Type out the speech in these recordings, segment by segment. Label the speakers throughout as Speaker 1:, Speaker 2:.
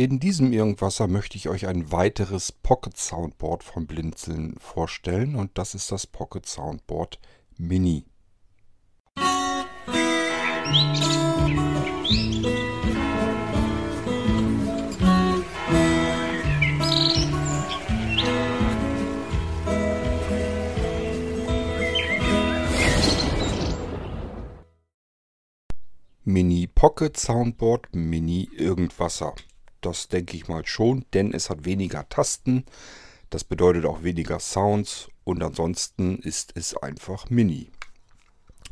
Speaker 1: In diesem Irgendwasser möchte ich euch ein weiteres Pocket Soundboard von Blinzeln vorstellen und das ist das Pocket Soundboard Mini. Mini Pocket Soundboard Mini Irgendwasser. Das denke ich mal schon, denn es hat weniger Tasten. Das bedeutet auch weniger Sounds und ansonsten ist es einfach Mini.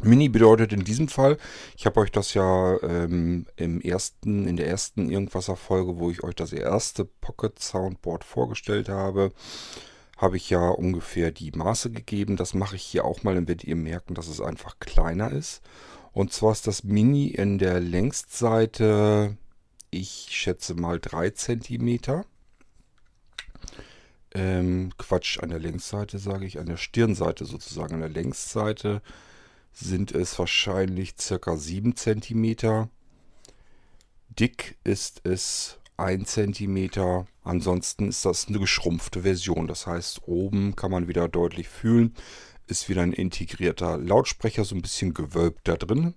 Speaker 1: Mini bedeutet in diesem Fall, ich habe euch das ja ähm, im ersten, in der ersten Irgendwasser-Folge, wo ich euch das erste Pocket Soundboard vorgestellt habe, habe ich ja ungefähr die Maße gegeben. Das mache ich hier auch mal, dann werdet ihr merken, dass es einfach kleiner ist. Und zwar ist das Mini in der Längsseite ich schätze mal 3 cm. Ähm, Quatsch, an der Längsseite sage ich, an der Stirnseite sozusagen. An der Längsseite sind es wahrscheinlich circa 7 cm. Dick ist es 1 cm. Ansonsten ist das eine geschrumpfte Version. Das heißt, oben kann man wieder deutlich fühlen, ist wieder ein integrierter Lautsprecher, so ein bisschen gewölbt da drin.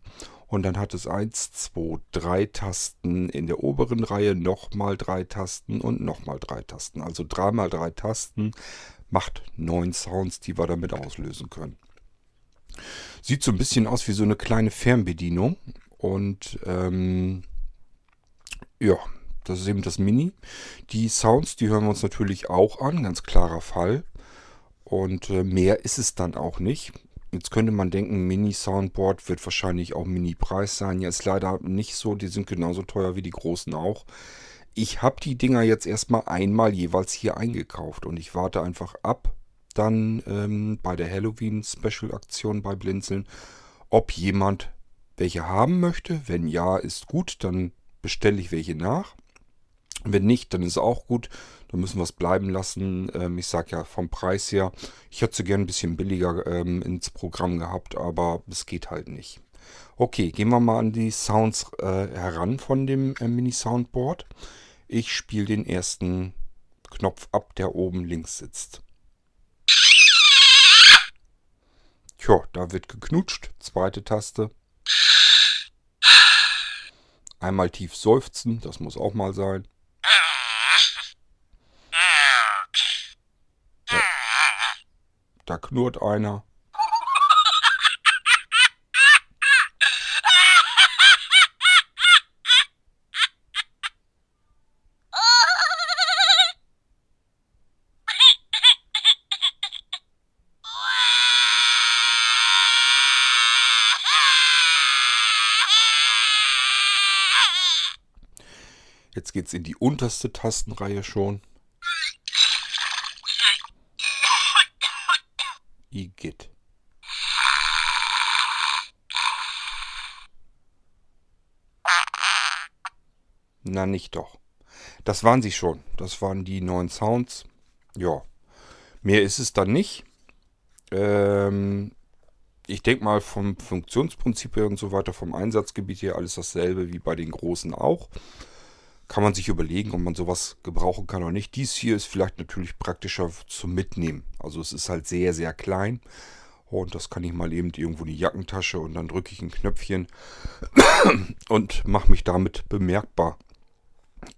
Speaker 1: Und dann hat es 1, 2, 3 Tasten in der oberen Reihe, nochmal 3 Tasten und nochmal 3 Tasten. Also 3 mal 3 Tasten macht 9 Sounds, die wir damit auslösen können. Sieht so ein bisschen aus wie so eine kleine Fernbedienung. Und ähm, ja, das ist eben das Mini. Die Sounds, die hören wir uns natürlich auch an, ganz klarer Fall. Und äh, mehr ist es dann auch nicht. Jetzt könnte man denken, Mini-Soundboard wird wahrscheinlich auch Mini-Preis sein. Ja, ist leider nicht so. Die sind genauso teuer wie die großen auch. Ich habe die Dinger jetzt erstmal einmal jeweils hier eingekauft und ich warte einfach ab, dann ähm, bei der Halloween-Special-Aktion bei Blinzeln, ob jemand welche haben möchte. Wenn ja, ist gut, dann bestelle ich welche nach. Wenn nicht, dann ist auch gut. Dann müssen wir es bleiben lassen. Ähm, ich sage ja vom Preis her, ich hätte sie gern ein bisschen billiger ähm, ins Programm gehabt, aber es geht halt nicht. Okay, gehen wir mal an die Sounds äh, heran von dem äh, Mini-Soundboard. Ich spiele den ersten Knopf ab, der oben links sitzt. Tja, da wird geknutscht. Zweite Taste. Einmal tief seufzen, das muss auch mal sein. Da knurrt einer. Jetzt geht es in die unterste Tastenreihe schon. Igitt. Na nicht doch. Das waren sie schon. Das waren die neuen Sounds. Ja. Mehr ist es dann nicht. Ähm, ich denke mal vom Funktionsprinzip her und so weiter, vom Einsatzgebiet her alles dasselbe wie bei den großen auch kann man sich überlegen, ob man sowas gebrauchen kann oder nicht. Dies hier ist vielleicht natürlich praktischer zum Mitnehmen. Also es ist halt sehr, sehr klein. Und das kann ich mal eben irgendwo in die Jackentasche und dann drücke ich ein Knöpfchen und mache mich damit bemerkbar.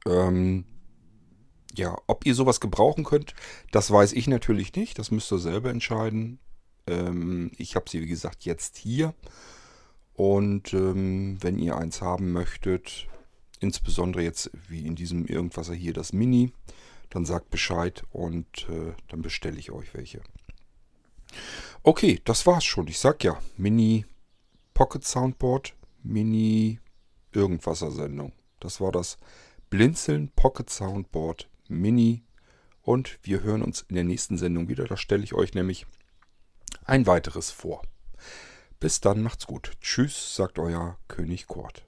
Speaker 1: Ähm, ja, ob ihr sowas gebrauchen könnt, das weiß ich natürlich nicht. Das müsst ihr selber entscheiden. Ähm, ich habe sie, wie gesagt, jetzt hier. Und ähm, wenn ihr eins haben möchtet, insbesondere jetzt wie in diesem Irgendwasser hier das Mini, dann sagt Bescheid und äh, dann bestelle ich euch welche. Okay, das war's schon. Ich sag ja, Mini Pocket Soundboard, Mini Irgendwasser Sendung. Das war das Blinzeln Pocket Soundboard Mini und wir hören uns in der nächsten Sendung wieder. Da stelle ich euch nämlich ein weiteres vor. Bis dann, macht's gut. Tschüss, sagt euer König Kurt.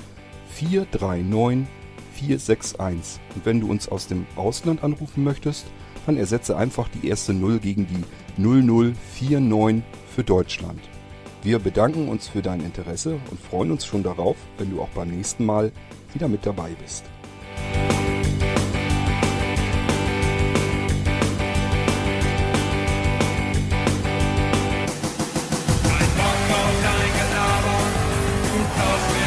Speaker 1: 439 461. Und wenn du uns aus dem Ausland anrufen möchtest, dann ersetze einfach die erste 0 gegen die 0049 für Deutschland. Wir bedanken uns für dein Interesse und freuen uns schon darauf, wenn du auch beim nächsten Mal wieder mit dabei bist. Ein Bock auf dein Gelaber, du